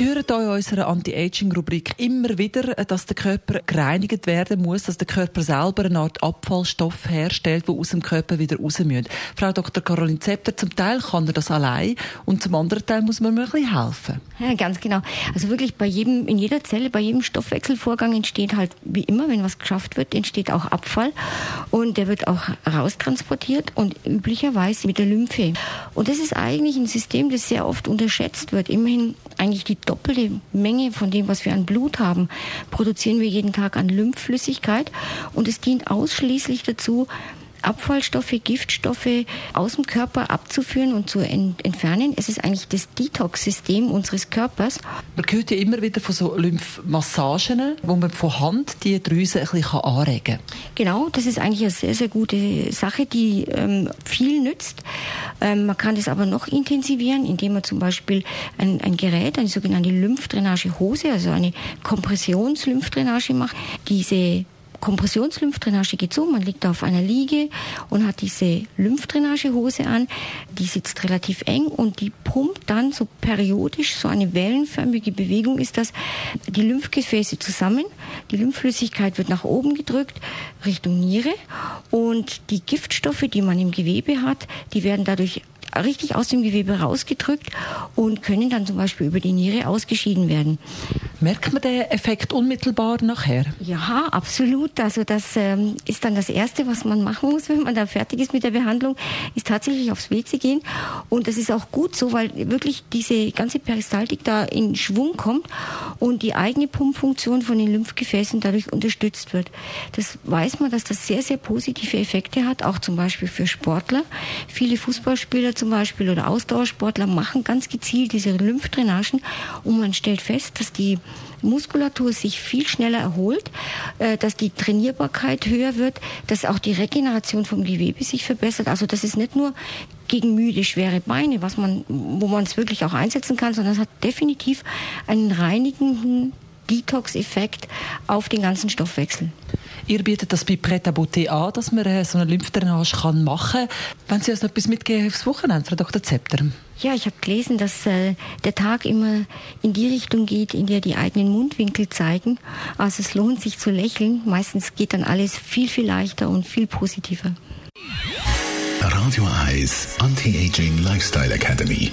hören hier in unserer Anti-Aging-Rubrik immer wieder, dass der Körper gereinigt werden muss, dass der Körper selber eine Art Abfallstoff herstellt, der aus dem Körper wieder raus muss. Frau Dr. Caroline Zepter, zum Teil kann er das allein und zum anderen Teil muss man mir ein bisschen helfen. Ja, ganz genau. Also wirklich bei jedem, in jeder Zelle, bei jedem Stoffwechselvorgang entsteht halt, wie immer, wenn was geschafft wird, entsteht auch Abfall und der wird auch raustransportiert und üblicherweise mit der Lymphe. Und das ist eigentlich ein System, das sehr oft unterschätzt wird. Immerhin eigentlich die doppelte Menge von dem, was wir an Blut haben, produzieren wir jeden Tag an Lymphflüssigkeit. Und es dient ausschließlich dazu, Abfallstoffe, Giftstoffe aus dem Körper abzuführen und zu ent entfernen. Es ist eigentlich das Detox-System unseres Körpers. Man hört ja immer wieder von so Lymphmassagen, wo man von Hand die Drüse ein bisschen anregen kann. Genau, das ist eigentlich eine sehr, sehr gute Sache, die ähm, viel nützt. Ähm, man kann das aber noch intensivieren, indem man zum Beispiel ein, ein Gerät, eine sogenannte Lymphdrainage-Hose, also eine Kompressions-Lymphdrainage macht. Diese Kompressionslymphdrainage geht so, man liegt auf einer Liege und hat diese Lymphdrainagehose an, die sitzt relativ eng und die pumpt dann so periodisch, so eine wellenförmige Bewegung ist das, die Lymphgefäße zusammen, die Lymphflüssigkeit wird nach oben gedrückt Richtung Niere und die Giftstoffe, die man im Gewebe hat, die werden dadurch richtig aus dem Gewebe rausgedrückt und können dann zum Beispiel über die Niere ausgeschieden werden. Merkt man den Effekt unmittelbar nachher? Ja, absolut. Also das ähm, ist dann das Erste, was man machen muss, wenn man da fertig ist mit der Behandlung, ist tatsächlich aufs WC gehen. Und das ist auch gut so, weil wirklich diese ganze Peristaltik da in Schwung kommt und die eigene Pumpfunktion von den Lymphgefäßen dadurch unterstützt wird. Das weiß man, dass das sehr, sehr positive Effekte hat, auch zum Beispiel für Sportler. Viele Fußballspieler zum Beispiel oder Ausdauersportler machen ganz gezielt diese Lymphdrainagen und man stellt fest, dass die Muskulatur sich viel schneller erholt, äh, dass die Trainierbarkeit höher wird, dass auch die Regeneration vom Gewebe sich verbessert. Also das ist nicht nur gegen müde, schwere Beine, was man, wo man es wirklich auch einsetzen kann, sondern es hat definitiv einen reinigenden Detox-Effekt auf den ganzen Stoffwechsel. Ihr bietet das bei Pret à an, dass man äh, so eine Lymphdrainage machen kann. Wenn Sie uns noch etwas mitgeben aufs Wochenende, Frau Dr. Zepter? Ja, ich habe gelesen, dass äh, der Tag immer in die Richtung geht, in der die eigenen Mundwinkel zeigen. Also es lohnt sich zu lächeln. Meistens geht dann alles viel, viel leichter und viel positiver. Radio Eyes Anti-Aging Lifestyle Academy.